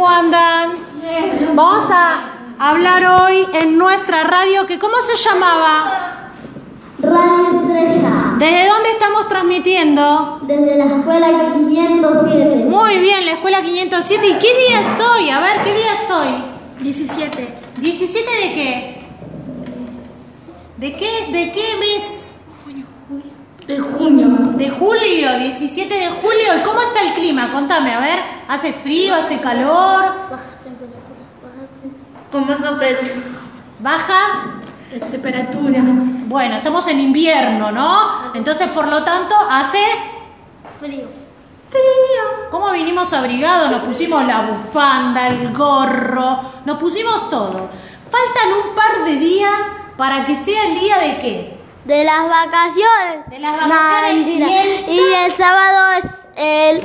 ¿Cómo andan? Vamos a hablar hoy en nuestra radio que ¿cómo se llamaba? Radio Estrella, ¿Desde dónde estamos transmitiendo? desde la escuela 507. Muy bien, la escuela 507. ¿Y qué día es hoy? A ver, ¿qué día es hoy? 17. ¿17 de qué? ¿De qué, de qué mes? De junio. De julio, 17 de julio. ¿Y cómo está el clima? Contame, a ver. ¿Hace frío? ¿Hace calor? Con baja temperatura. ¿Bajas? Temperatura. Bueno, estamos en invierno, ¿no? Entonces, por lo tanto, hace Frío. frío. ¿Cómo vinimos abrigados? Nos pusimos la bufanda, el gorro, nos pusimos todo. Faltan un par de días para que sea el día de qué? De las vacaciones. De las vacaciones. ¿Y el Y el sábado es el,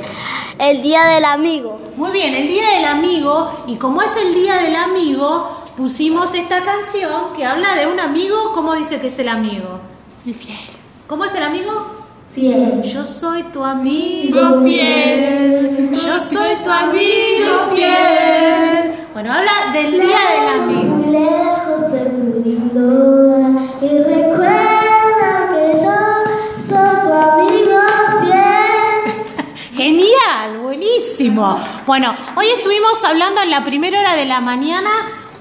el día del amigo. Muy bien, el día del amigo, y como es el día del amigo, pusimos esta canción que habla de un amigo, ¿cómo dice que es el amigo? El fiel. ¿Cómo es el amigo? Fiel. Yo soy tu amigo fiel. Yo soy tu amigo fiel. Bueno, habla del día del amigo. Bueno, hoy estuvimos hablando en la primera hora de la mañana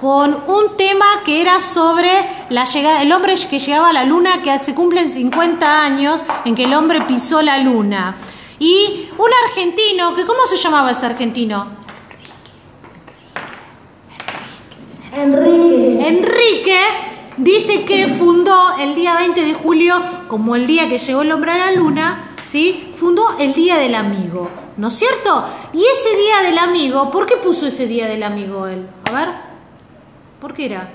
con un tema que era sobre la llegada, el hombre que llegaba a la luna, que se cumplen 50 años en que el hombre pisó la luna. Y un argentino, que ¿cómo se llamaba ese argentino? Enrique. Enrique dice que fundó el día 20 de julio, como el día que llegó el hombre a la luna, ¿sí? Fundó el Día del Amigo, ¿no es cierto? Y ese Día del Amigo, ¿por qué puso ese Día del Amigo él? A ver, ¿por qué era?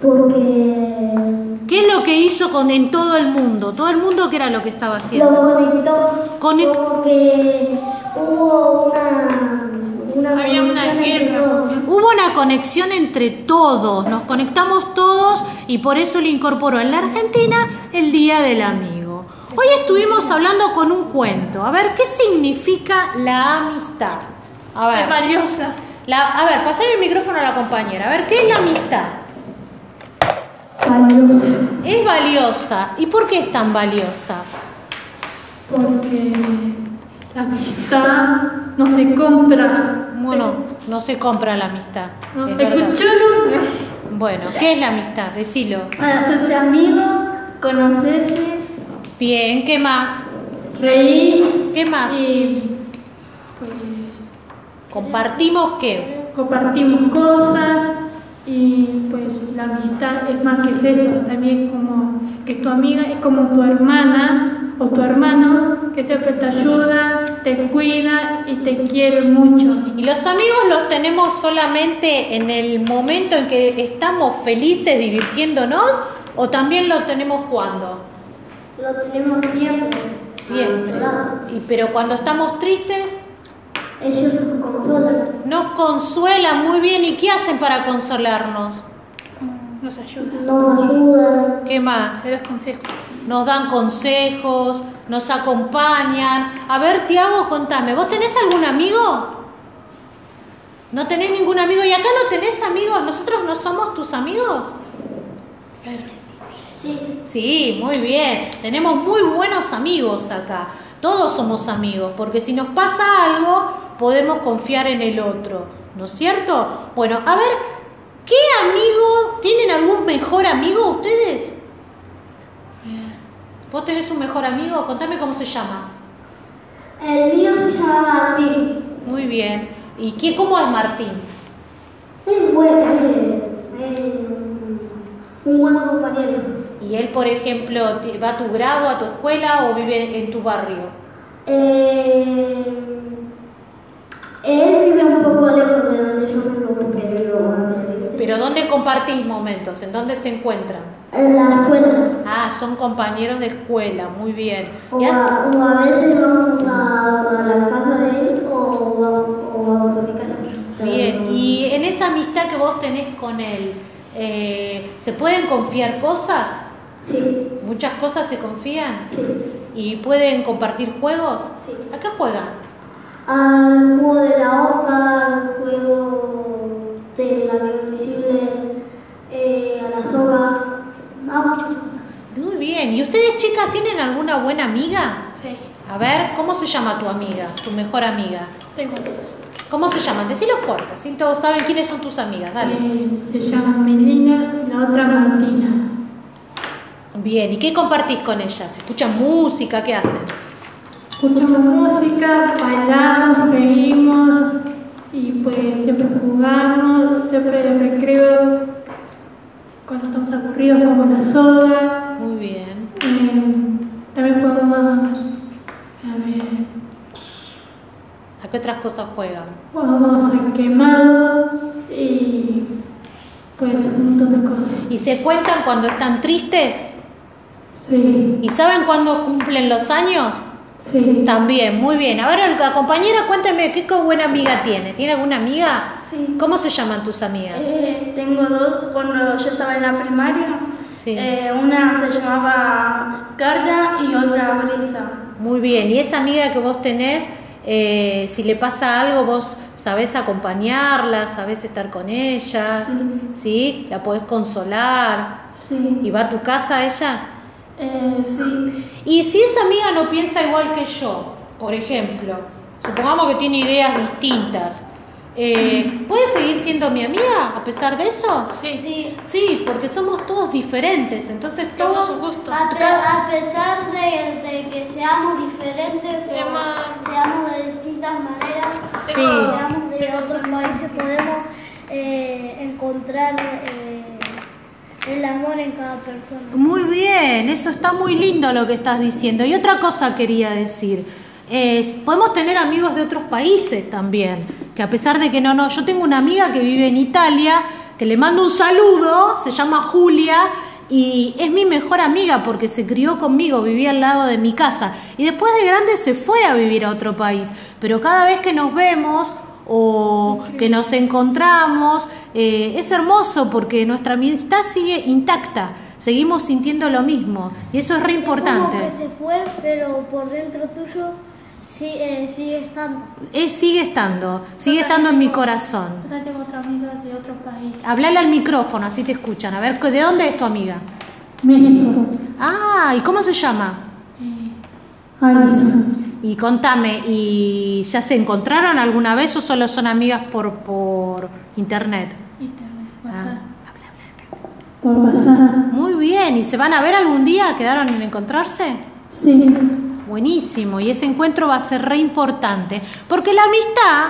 Porque ¿Qué es lo que hizo con en todo el mundo? Todo el mundo, ¿qué era lo que estaba lo haciendo? conectó. Conec- Porque hubo una, una Había una guerra. Hubo una conexión entre todos, nos conectamos todos y por eso le incorporó en la Argentina el Día del Amigo. Hoy estuvimos hablando con un cuento. A ver, ¿qué significa la amistad? A Es ver, valiosa. la- a ver, pasar el micrófono a la compañera. A ver, ¿qué es la amistad? Valiosa. Es valiosa. ¿Y por qué es tan valiosa? Porque la amistad no se compra. Bueno, no se compra la amistad. No, es verdad. escucharon. Bueno, ¿qué es la amistad? Decilo. Para hacerse amigos, conocerse, Bien, ¿qué más? reír ¿Qué más? y pues ¿Compartimos qué? compartimos cosas y pues la amistad es más que eso, también como que tu amiga es como tu hermana o tu hermano que siempre te ayuda, te cuida y te quiere mucho. ¿Y los amigos los tenemos solamente en el momento en que estamos felices divirtiéndonos o también los tenemos cuando? Lo tenemos siempre. Siempre. Claro. Y, pero cuando estamos tristes Ellos nos consolan. nos consuelan muy bien. ¿Y qué hacen para consolarnos? Nos ayuda, Nos ayudan. ¿Qué más? se das consejos. Nos dan consejos, nos acompañan. A ver, Tiago, contame, ¿vos tenés algún amigo? ¿No tenés ningún amigo? ¿Y acá no tenés amigos? ¿Nosotros no somos tus amigos? Sí. Sí, muy bien. Tenemos muy buenos amigos acá. Todos somos amigos, porque si nos pasa algo, podemos confiar en el otro. ¿No es cierto? Bueno, a ver, ¿qué amigo? ¿Tienen algún mejor amigo ustedes? ¿Vos tenés un mejor amigo? Contame cómo se llama. El mío se llama Martín. Muy bien. ¿Y qué, cómo es Martín? Es bueno, es, es un buen compañero. ¿Y él, por ejemplo, va a tu grado, a tu escuela o vive en tu barrio? Eh, él vive un poco lejos de donde yo vivo en Pero ¿dónde compartís momentos? ¿En dónde se encuentran? En la escuela. Ah, son compañeros de escuela, muy bien. O ¿Y ha- a, o a veces vamos a, la casa de él o vamos, o vamos a mi casa. Bien, y en esa amistad que vos tenés con él, eh, ¿se pueden confiar cosas? Sí, ¿Muchas cosas se confían? sí, ¿Y pueden compartir juegos? sí. ¿A qué juegan? Al juego de la oca, al juego de la amigo invisible, eh, a la soga, a muchas cosas. Muy bien. ¿Y ustedes chicas tienen alguna buena amiga? Sí, A ver, ¿cómo se llama tu amiga, tu mejor amiga? tengo dos. ¿Cómo se llaman? Decilo fuerte, así todos saben quiénes son tus amigas. Dale. Eh, se llama Melina y la otra Martina. Bien, ¿y qué compartís con ellas? ¿Escuchan música? ¿Qué hacen? Escuchamos música, bailamos, reímos y pues siempre jugamos, siempre en recreo, cuando estamos aburridos jugamos la soda. Muy bien. Eh, también jugamos, a ver, ¿A qué otras cosas juegan? jugamos al quemado y pues un montón de cosas. ¿Y se cuentan cuando están tristes? Sí, ¿Y saben cuándo cumplen los años? sí. También, muy bien. A ver, la compañera, cuéntame, ¿qué buena amiga tiene? ¿Tiene alguna amiga? Sí. ¿Cómo se llaman tus amigas? Eh, tengo dos cuando yo estaba en la primaria. Sí. Eh, una se llamaba Carla y otra Brisa. Muy bien. ¿Y esa amiga que vos tenés, eh, si le pasa algo, vos sabés acompañarla, sabés estar con ella? Sí. ¿Sí? ¿La podés consolar? Sí. ¿Y va a tu casa ella? Eh, sí. Y si esa amiga no piensa igual que yo, por ejemplo, supongamos que tiene ideas distintas, eh, ¿puede seguir siendo mi amiga a pesar de eso? Sí. Sí, Sí, porque somos todos diferentes, entonces Todos gustos. a, pe- a pesar de, de que seamos diferentes o seamos de distintas maneras, Sí. seamos de otros países, podemos eh, encontrar eh, el amor en cada persona. Muy bien, eso está muy lindo lo que estás diciendo. Y otra cosa quería decir, podemos tener amigos de otros países también, que a pesar de que no, no, yo tengo una amiga que vive en Italia, que le mando un saludo, se llama Julia, y es mi mejor amiga porque se crió conmigo, vivía al lado de mi casa, y después de grande se fue a vivir a otro país, pero cada vez que nos vemos o que nos encontramos, eh, es hermoso porque nuestra amistad sigue intacta, seguimos sintiendo lo mismo y eso es re importante. Es como que se fue, pero por dentro tuyo sí, eh, sigue estando. Eh, sigue estando, sigue estando en mi corazón. Yo también tengo otra amiga de otro país. Hablale al micrófono, así te escuchan. A ver, ¿de dónde es tu amiga? México. Ah, ¿y cómo se llama? Eh, Alison. Y contame, ¿y ya se encontraron alguna vez o solo son amigas por, por internet? Internet, Ah, WhatsApp. Por WhatsApp. muy bien, ¿y se van a ver algún día? ¿Quedaron en encontrarse? Sí. Buenísimo, y ese encuentro va a ser re importante, porque la amistad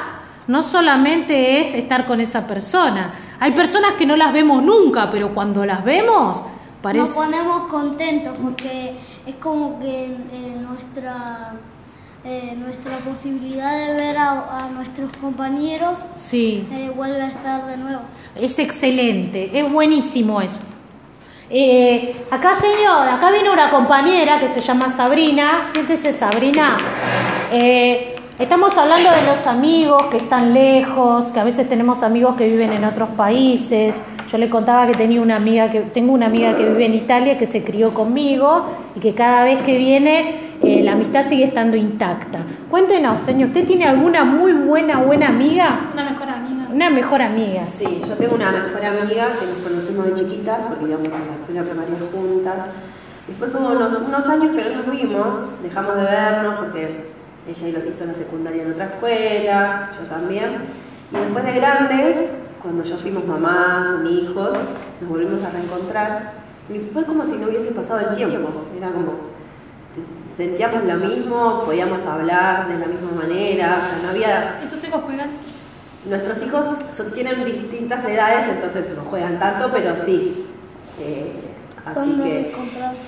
no solamente es estar con esa persona, hay personas que no las vemos nunca, pero cuando las vemos, parece... Nos ponemos contentos porque es como que eh, nuestra, eh, nuestra posibilidad de ver a, a nuestros compañeros Sí, eh, vuelve a estar de nuevo. es excelente, es buenísimo eso. Eh, acá, señor, acá viene una compañera que se llama Sabrina. Siéntese, Sabrina. Estamos hablando de los amigos que están lejos, que a veces tenemos amigos que viven en otros países. Yo le contaba que tenía una amiga que tengo una amiga que vive en Italia que se crió conmigo y que cada vez que viene eh, la amistad sigue estando intacta. Cuéntenos, señor, ¿usted tiene alguna muy buena buena amiga? Una mejor amiga. Una mejor amiga. Sí, yo tengo una mejor amiga que nos conocemos de chiquitas porque íbamos a la escuela primaria juntas. Después hubo unos, unos años que no nos vimos, dejamos de vernos porque ella lo hizo en la secundaria en otra escuela, yo también. Y después de grandes, cuando ya fuimos mamás, hijos, nos volvimos a reencontrar. Y fue como si no hubiese pasado el tiempo. Era como, sentíamos lo mismo, podíamos hablar de la misma manera, o sea, no había ¿Esos hijos juegan? Nuestros hijos son- tienen distintas edades, entonces no juegan tanto, pero sí. Eh, así que.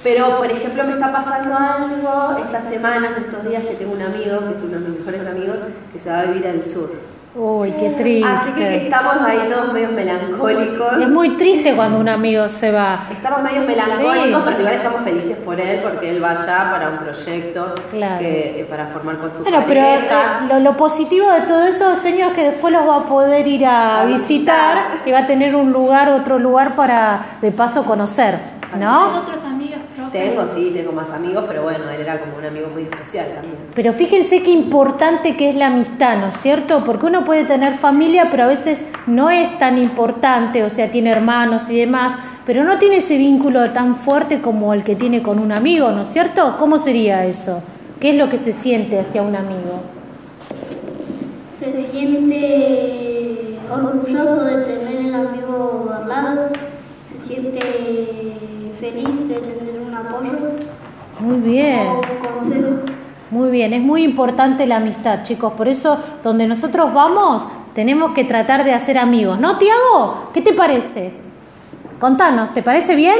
Pero, por ejemplo, me está pasando algo estas semanas, estos días, que tengo un amigo, que es uno de mis mejores amigos, que se va a vivir al sur. Uy, qué triste. Así que estamos ahí todos medio melancólicos. Es muy triste cuando un amigo se va. Estamos medio melancólicos, Sí. pero igual estamos felices por él porque él va allá para un proyecto Claro. que, eh, para formar con su Bueno, pero pareja. eh, lo, lo positivo de todo eso, señor, es que después los va a poder ir a A visitar visitar. y va a tener un lugar, otro lugar para de paso conocer, ¿no? Tengo, sí, tengo más amigos, pero bueno, él era como un amigo muy especial también. Pero fíjense qué importante que es la amistad, ¿no es cierto? Porque uno puede tener familia, pero a veces no es tan importante, o sea, tiene hermanos y demás, pero no tiene ese vínculo tan fuerte como el que tiene con un amigo, ¿no es cierto? ¿Cómo sería eso? ¿Qué es lo que se siente hacia un amigo? Se siente orgulloso de tener el amigo al lado, se siente feliz de tener un apoyo Muy bien. Muy bien, es muy importante la amistad, chicos. Por eso, donde nosotros vamos, tenemos que tratar de hacer amigos. ¿No, Tiago? ¿Qué te parece? Contanos, ¿te parece bien?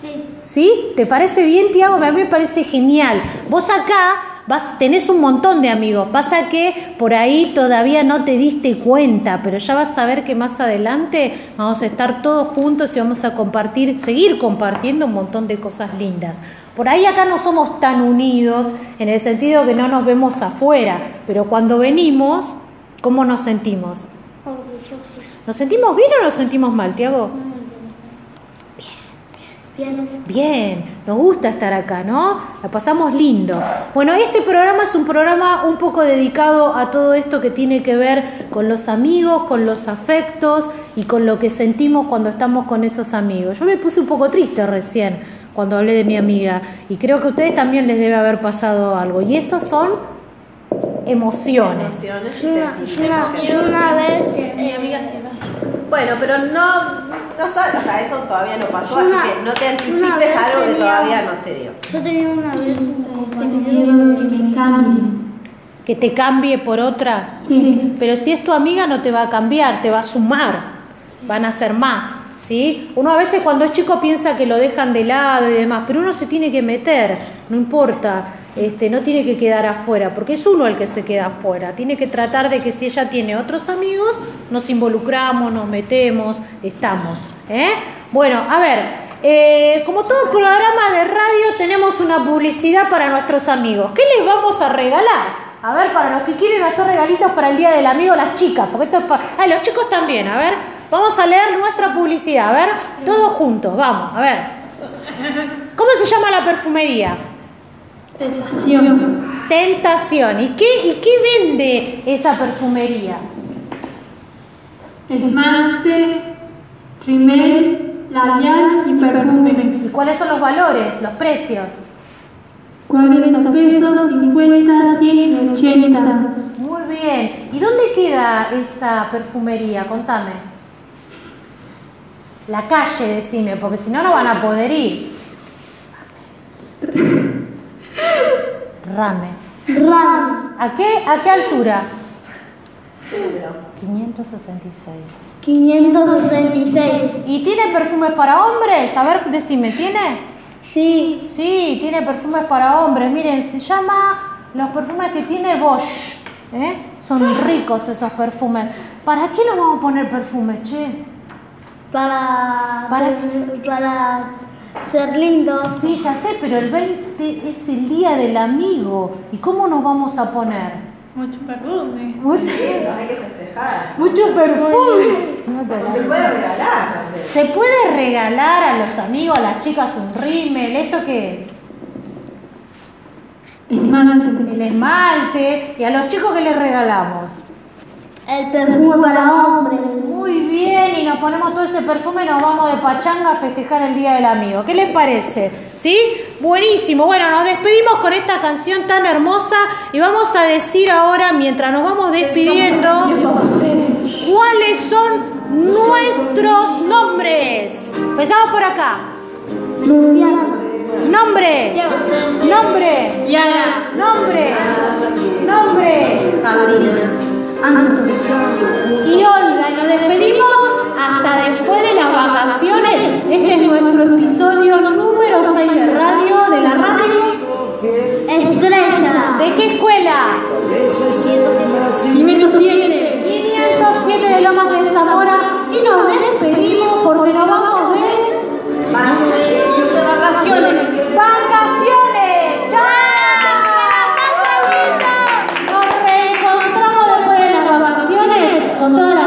Sí, ¿Sí? ¿Te parece bien, Tiago? A mí me parece genial. Vos acá vas, tenés un montón de amigos. Pasa que por ahí todavía no te diste cuenta, pero ya vas a ver que más adelante vamos a estar todos juntos y vamos a compartir, seguir compartiendo un montón de cosas lindas. Por ahí acá no somos tan unidos en el sentido que no nos vemos afuera, pero cuando venimos, ¿cómo nos sentimos? ¿Nos sentimos bien o nos sentimos mal, Tiago? Bien, Bien, nos gusta estar acá, ¿no? La pasamos lindo. Bueno, este programa es un programa un poco dedicado a todo esto que tiene que ver con los amigos, con los afectos y con lo que sentimos cuando estamos con esos amigos. Yo me puse un poco triste recién cuando hablé de mi amiga y creo que a ustedes también les debe haber pasado algo. Y esos son emociones. Emociones y yo una, yo sentimientos una, que- yo una vez Que mi eh, amiga se. Bueno, pero no, no sabes, o sea, eso todavía no pasó, Una- así que no te anticipes a algo que todavía no se dio. yo tenía una vez un compañero que me cambie. Que te cambie por otra. Sí. Pero si es tu amiga no te va a cambiar, te va a sumar, van a ser más, ¿sí? Uno a veces cuando es chico piensa que lo dejan de lado y demás, pero uno se tiene que meter, no importa, este, no tiene que quedar afuera, porque es uno el que se queda afuera, tiene que tratar de que si ella tiene otros amigos, nos involucramos, nos metemos, estamos, ¿eh? Bueno, a ver, eh, como todo programa de radio tenemos una publicidad para nuestros amigos, ¿qué les vamos a regalar? A ver, para los que quieren hacer regalitos para el Día del Amigo, las chicas, porque esto es para... Ah, los chicos también, a ver, vamos a leer nuestra publicidad, a ver, todos juntos, vamos, a ver. ¿Cómo se llama la perfumería? Tentación. Tentación. ¿Y qué, ¿Y qué vende esa perfumería? Esmalte, rimel, labial y perfume. ¿Y cuáles son los valores, los precios? 40 pesos, 50, 100 y 80. Muy bien. ¿Y dónde queda esta perfumería? Contame. La calle, decime, porque si no, no van a poder ir. Rame. Ram, ¿A qué, ¿A qué altura? ¿Qué número? 566. 566. ¿Y tiene perfumes para hombres? A ver, decime, ¿tiene? Sí, Sí, tiene perfumes para hombres. Miren, se llama los perfumes que tiene Bosch. ¿eh? Son ricos esos perfumes. ¿Para qué nos vamos a poner perfumes, che? para, Para- para ser lindos. Sí, ya sé, pero el 20 es el día del amigo. ¿Y cómo nos vamos a poner? Mucho perfume. Mucho, Hay que festejar. mucho perfume. Se puede regalar. ¿Se puede regalar a los amigos, a las chicas un rímel? ¿Esto qué es? Esmalte. El esmalte. ¿Y a los chicos qué les regalamos? El perfume para hombres. Muy bien, y nos ponemos todo ese perfume y nos vamos de pachanga a festejar el Día del Amigo. ¿Qué les parece? ¿Sí? Buenísimo. Bueno, nos despedimos con esta canción tan hermosa y vamos a decir ahora, mientras nos vamos despidiendo, cuáles son nuestros nombres. Empezamos por acá. Nombre. Nombre. Yara. Nombre. Nombre. Y Olga, nos despedimos hasta después de las vacaciones. Este es nuestro episodio número 6 de radio, de la radio. Estrella. ¿De qué escuela? 507. 507 de Lomas de Zamora. Y nos despedimos porque nos vamos. doctora.